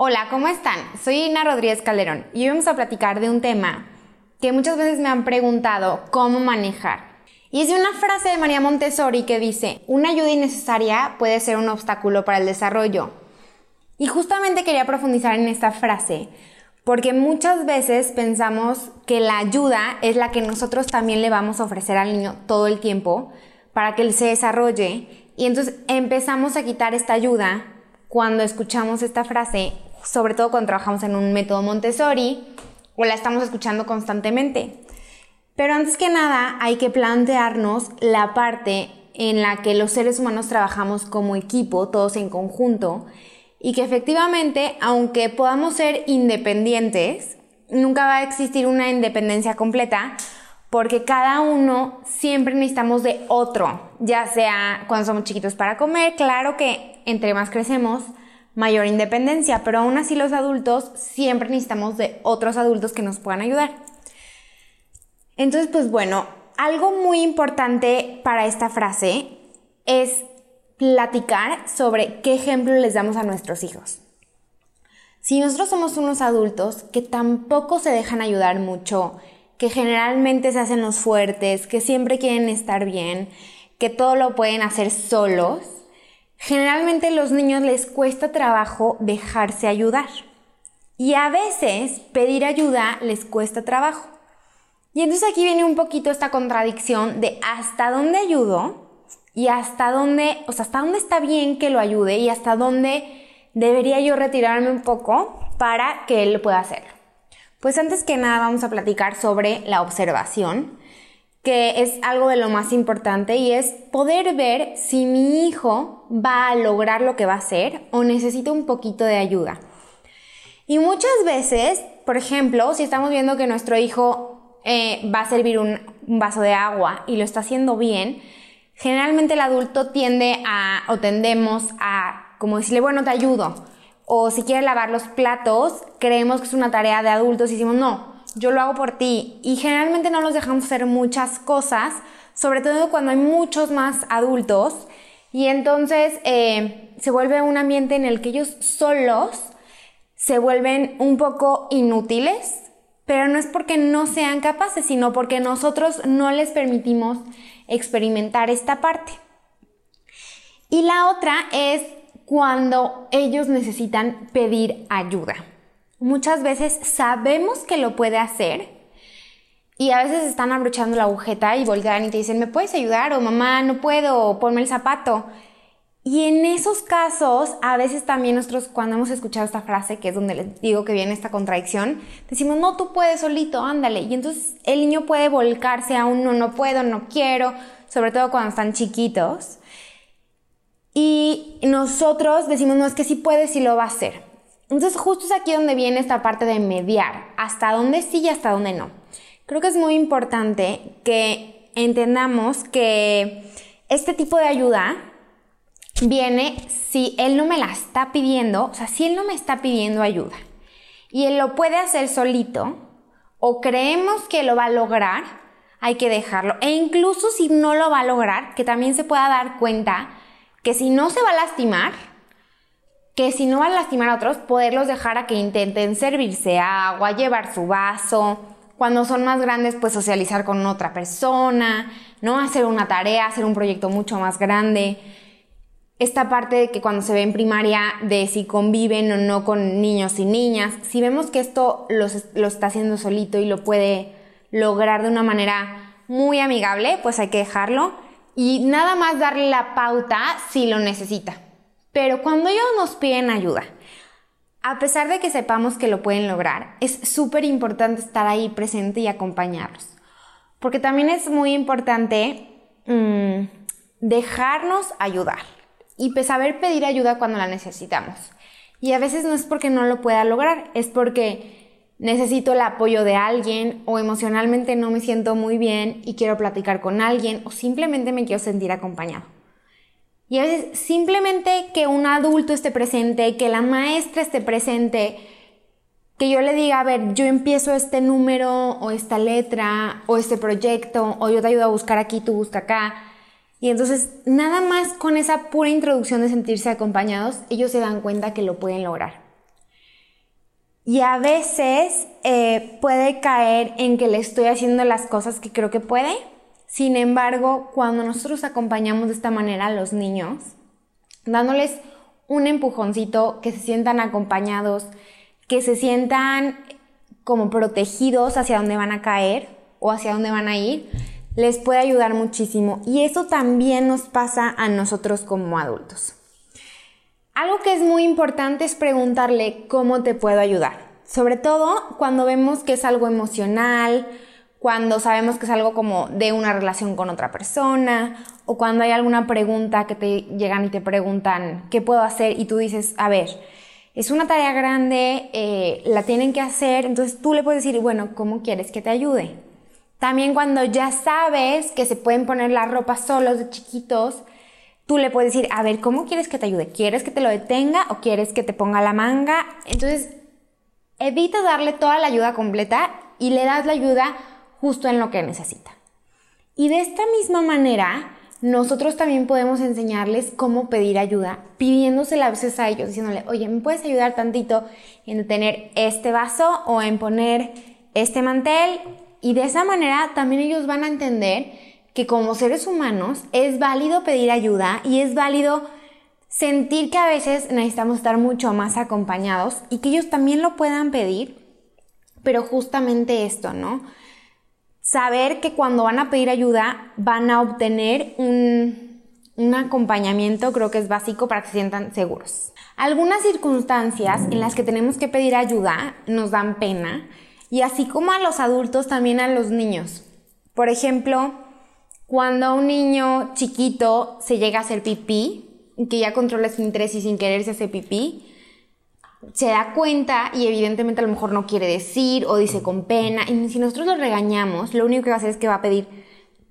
Hola, ¿cómo están? Soy Ina Rodríguez Calderón y hoy vamos a platicar de un tema que muchas veces me han preguntado cómo manejar. Y es de una frase de María Montessori que dice, una ayuda innecesaria puede ser un obstáculo para el desarrollo. Y justamente quería profundizar en esta frase porque muchas veces pensamos que la ayuda es la que nosotros también le vamos a ofrecer al niño todo el tiempo para que él se desarrolle y entonces empezamos a quitar esta ayuda cuando escuchamos esta frase sobre todo cuando trabajamos en un método Montessori o la estamos escuchando constantemente. Pero antes que nada hay que plantearnos la parte en la que los seres humanos trabajamos como equipo, todos en conjunto, y que efectivamente, aunque podamos ser independientes, nunca va a existir una independencia completa, porque cada uno siempre necesitamos de otro, ya sea cuando somos chiquitos para comer, claro que entre más crecemos, mayor independencia, pero aún así los adultos siempre necesitamos de otros adultos que nos puedan ayudar. Entonces, pues bueno, algo muy importante para esta frase es platicar sobre qué ejemplo les damos a nuestros hijos. Si nosotros somos unos adultos que tampoco se dejan ayudar mucho, que generalmente se hacen los fuertes, que siempre quieren estar bien, que todo lo pueden hacer solos, Generalmente los niños les cuesta trabajo dejarse ayudar y a veces pedir ayuda les cuesta trabajo. Y entonces aquí viene un poquito esta contradicción de hasta dónde ayudo y hasta dónde, o sea, hasta dónde está bien que lo ayude y hasta dónde debería yo retirarme un poco para que él pueda hacerlo. Pues antes que nada vamos a platicar sobre la observación que es algo de lo más importante y es poder ver si mi hijo va a lograr lo que va a hacer o necesita un poquito de ayuda. Y muchas veces, por ejemplo, si estamos viendo que nuestro hijo eh, va a servir un, vaso de agua y lo está haciendo bien, generalmente el adulto tiende a, o tendemos a, como decirle, bueno, te ayudo. O si quiere lavar los platos, creemos que es una tarea de adultos y decimos, no, yo lo hago por ti. Y generalmente no los dejamos hacer muchas cosas, sobre todo cuando hay muchos más adultos. Y entonces eh, se vuelve un ambiente en el que ellos solos se vuelven un poco inútiles, pero no es porque no sean capaces, sino porque nosotros no les permitimos experimentar esta parte. Y la otra es cuando ellos necesitan pedir ayuda. Muchas veces sabemos que lo puede hacer y a veces están abrochando la agujeta y voltean y te dicen, ¿me puedes ayudar? O mamá, no puedo, ponme el zapato. Y en esos casos, a veces también nosotros cuando hemos escuchado esta frase, que es donde les digo que viene esta contradicción, decimos, no, tú puedes solito, ándale. Y entonces el niño puede volcarse a un no, no puedo, no quiero, sobre todo cuando están chiquitos. Y nosotros decimos, no, es que sí puede, sí lo va a hacer. Entonces justo es aquí donde viene esta parte de mediar, hasta dónde sí y hasta dónde no. Creo que es muy importante que entendamos que este tipo de ayuda viene si él no me la está pidiendo, o sea, si él no me está pidiendo ayuda y él lo puede hacer solito o creemos que lo va a lograr, hay que dejarlo. E incluso si no lo va a lograr, que también se pueda dar cuenta que si no se va a lastimar, que si no van a lastimar a otros, poderlos dejar a que intenten servirse agua, llevar su vaso, cuando son más grandes, pues socializar con otra persona, ¿no? Hacer una tarea, hacer un proyecto mucho más grande. Esta parte de que cuando se ve en primaria de si conviven o no con niños y niñas, si vemos que esto lo, está haciendo solito y lo puede lograr de una manera muy amigable, pues hay que dejarlo y nada más darle la pauta si lo necesita. Pero cuando ellos nos piden ayuda, a pesar de que sepamos que lo pueden lograr, es súper importante estar ahí presente y acompañarlos. Porque también es muy importante mm, dejarnos ayudar y pues saber pedir ayuda cuando la necesitamos. Y a veces no es porque no lo pueda lograr, es porque necesito el apoyo de alguien o emocionalmente no me siento muy bien y quiero platicar con alguien o simplemente me quiero sentir acompañado. Y a veces simplemente que un adulto esté presente, que la maestra esté presente, que yo le diga, a ver, yo empiezo este número o esta letra o este proyecto o yo te ayudo a buscar aquí, tú busca acá. Y entonces nada más con esa pura introducción de sentirse acompañados, ellos se dan cuenta que lo pueden lograr. Y a veces eh, puede caer en que le estoy haciendo las cosas que creo que puede. Sin embargo, cuando nosotros acompañamos de esta manera a los niños, dándoles un empujoncito, que se sientan acompañados, que se sientan como protegidos hacia dónde van a caer o hacia dónde van a ir, les puede ayudar muchísimo. Y eso también nos pasa a nosotros como adultos. Algo que es muy importante es preguntarle cómo te puedo ayudar. Sobre todo cuando vemos que es algo emocional, cuando sabemos que es algo como de una relación con otra persona, o cuando hay alguna pregunta que te llegan y te preguntan qué puedo hacer y tú dices, a ver, es una tarea grande, eh, la tienen que hacer, entonces tú le puedes decir, bueno, ¿cómo quieres que te ayude? También cuando ya sabes que se pueden poner la ropa solos de chiquitos, tú le puedes decir, a ver, ¿cómo quieres que te ayude? ¿Quieres que te lo detenga o quieres que te ponga la manga? Entonces, evita darle toda la ayuda completa y le das la ayuda justo en lo que necesita. Y de esta misma manera, nosotros también podemos enseñarles cómo pedir ayuda, pidiéndosela a veces a ellos, diciéndole, oye, ¿me puedes ayudar tantito en tener este vaso o en poner este mantel? Y de esa manera también ellos van a entender que como seres humanos es válido pedir ayuda y es válido sentir que a veces necesitamos estar mucho más acompañados y que ellos también lo puedan pedir, pero justamente esto, ¿no? Saber que cuando van a pedir ayuda van a obtener un, un acompañamiento creo que es básico para que se sientan seguros. Algunas circunstancias en las que tenemos que pedir ayuda nos dan pena y así como a los adultos también a los niños. Por ejemplo, cuando un niño chiquito se llega a hacer pipí, que ya controla su interés y sin querer se hace pipí, se da cuenta y evidentemente a lo mejor no quiere decir o dice con pena. Y si nosotros lo regañamos, lo único que va a hacer es que va a pedir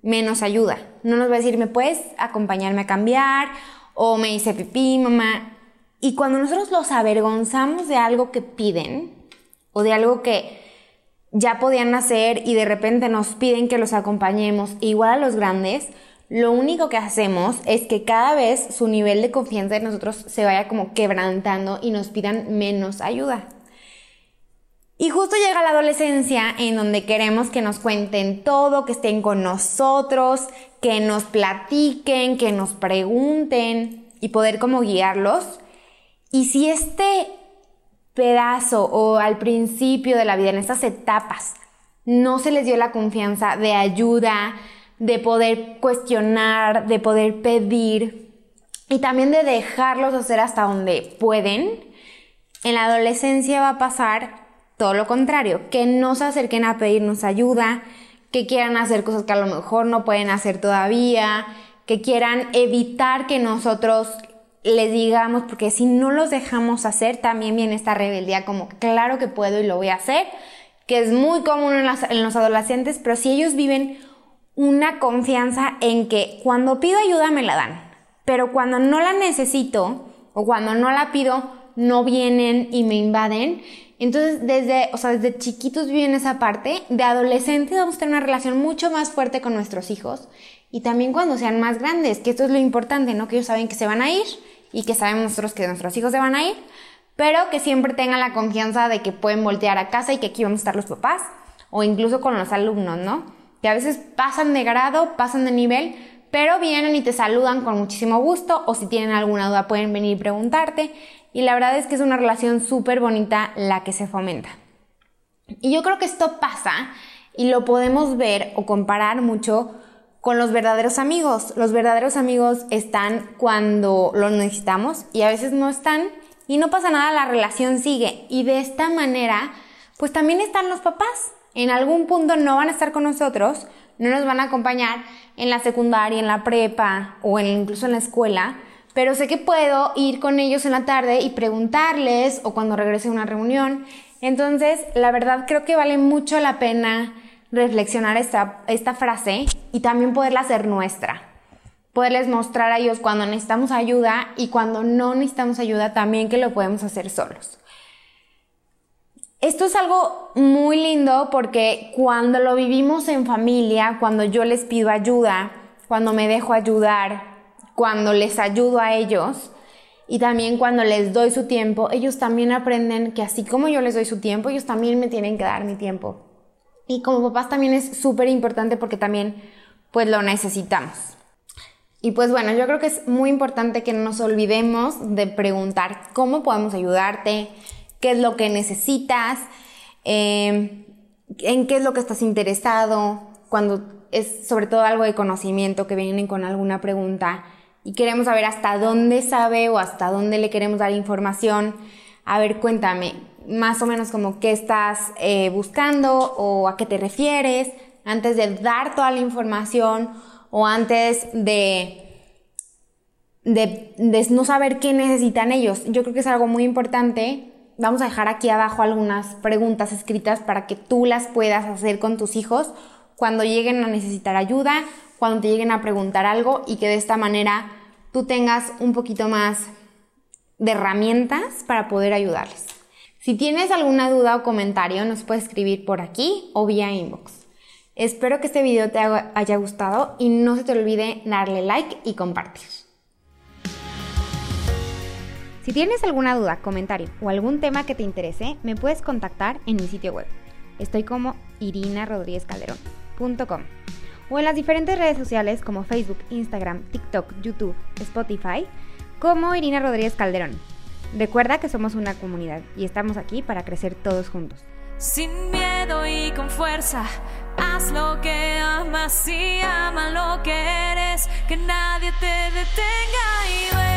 menos ayuda. No nos va a decir, ¿me puedes acompañarme a cambiar? O me dice pipí, mamá. Y cuando nosotros los avergonzamos de algo que piden o de algo que ya podían hacer y de repente nos piden que los acompañemos, igual a los grandes, lo único que hacemos es que cada vez su nivel de confianza en nosotros se vaya como quebrantando y nos pidan menos ayuda. Y justo llega la adolescencia en donde queremos que nos cuenten todo, que estén con nosotros, que nos platiquen, que nos pregunten y poder como guiarlos. Y si este pedazo o al principio de la vida, en estas etapas, no se les dio la confianza de ayuda, de poder cuestionar, de poder pedir y también de dejarlos hacer hasta donde pueden, en la adolescencia va a pasar todo lo contrario, que no se acerquen a pedirnos ayuda, que quieran hacer cosas que a lo mejor no pueden hacer todavía, que quieran evitar que nosotros les digamos, porque si no los dejamos hacer, también viene esta rebeldía como, claro que puedo y lo voy a hacer, que es muy común en, en los adolescentes, pero si ellos viven una confianza en que cuando pido ayuda me la dan, pero cuando no la necesito o cuando no la pido, no vienen y me invaden. Entonces, desde, o sea, desde chiquitos viven esa parte, de adolescentes vamos a tener una relación mucho más fuerte con nuestros hijos y también cuando sean más grandes, que esto es lo importante, ¿no? Que ellos saben que se van a ir y que sabemos nosotros que nuestros hijos se van a ir, pero que siempre tengan la confianza de que pueden voltear a casa y que aquí vamos a estar los papás o incluso con los alumnos, ¿no? Que a veces pasan de grado, pasan de nivel, pero vienen y te saludan con muchísimo gusto o si tienen alguna duda pueden venir y preguntarte y la verdad es que es una relación súper bonita la que se fomenta. Y yo creo que esto pasa y lo podemos ver o comparar mucho con los verdaderos amigos. Los verdaderos amigos están cuando los necesitamos y a veces no están y no pasa nada, la relación sigue. Y de esta manera, pues también están los papás. En algún punto no van a estar con nosotros, no nos van a acompañar en la secundaria, en la prepa o incluso en la escuela, pero sé que puedo ir con ellos en la tarde y preguntarles o cuando regrese a una reunión. Entonces, la verdad creo que vale mucho la pena reflexionar esta, esta frase y también poderla hacer nuestra. Poderles mostrar a ellos cuando necesitamos ayuda y cuando no necesitamos ayuda también que lo podemos hacer solos. Esto es algo muy lindo porque cuando lo vivimos en familia, cuando yo les pido ayuda, cuando me dejo ayudar, cuando les ayudo a ellos y también cuando les doy su tiempo, ellos también aprenden que así como yo les doy su tiempo, ellos también me tienen que dar mi tiempo. Y como papás también es súper importante porque también pues lo necesitamos. Y pues bueno, yo creo que es muy importante que no nos olvidemos de preguntar cómo podemos ayudarte, qué es lo que necesitas, eh, en qué es lo que estás interesado, cuando es sobre todo algo de conocimiento que vienen con alguna pregunta y queremos saber hasta dónde sabe o hasta dónde le queremos dar información. A ver, cuéntame más o menos como qué estás eh, buscando o a qué te refieres antes de dar toda la información o antes de, de, de no saber qué necesitan ellos. Yo creo que es algo muy importante. Vamos a dejar aquí abajo algunas preguntas escritas para que tú las puedas hacer con tus hijos cuando lleguen a necesitar ayuda, cuando te lleguen a preguntar algo y que de esta manera tú tengas un poquito más de herramientas para poder ayudarles. Si tienes alguna duda o comentario, nos puedes escribir por aquí o vía inbox. Espero que este video te haya gustado y no se te olvide darle like y compartir. Si tienes alguna duda, comentario o algún tema que te interese, me puedes contactar en mi sitio web. Estoy como irinarodríguezcalderón.com o en las diferentes redes sociales como Facebook, Instagram, TikTok, YouTube, Spotify, como Irina Rodríguez Calderón. Recuerda que somos una comunidad y estamos aquí para crecer todos juntos. Sin miedo y con fuerza, haz lo que amas y ama lo que eres, que nadie te detenga.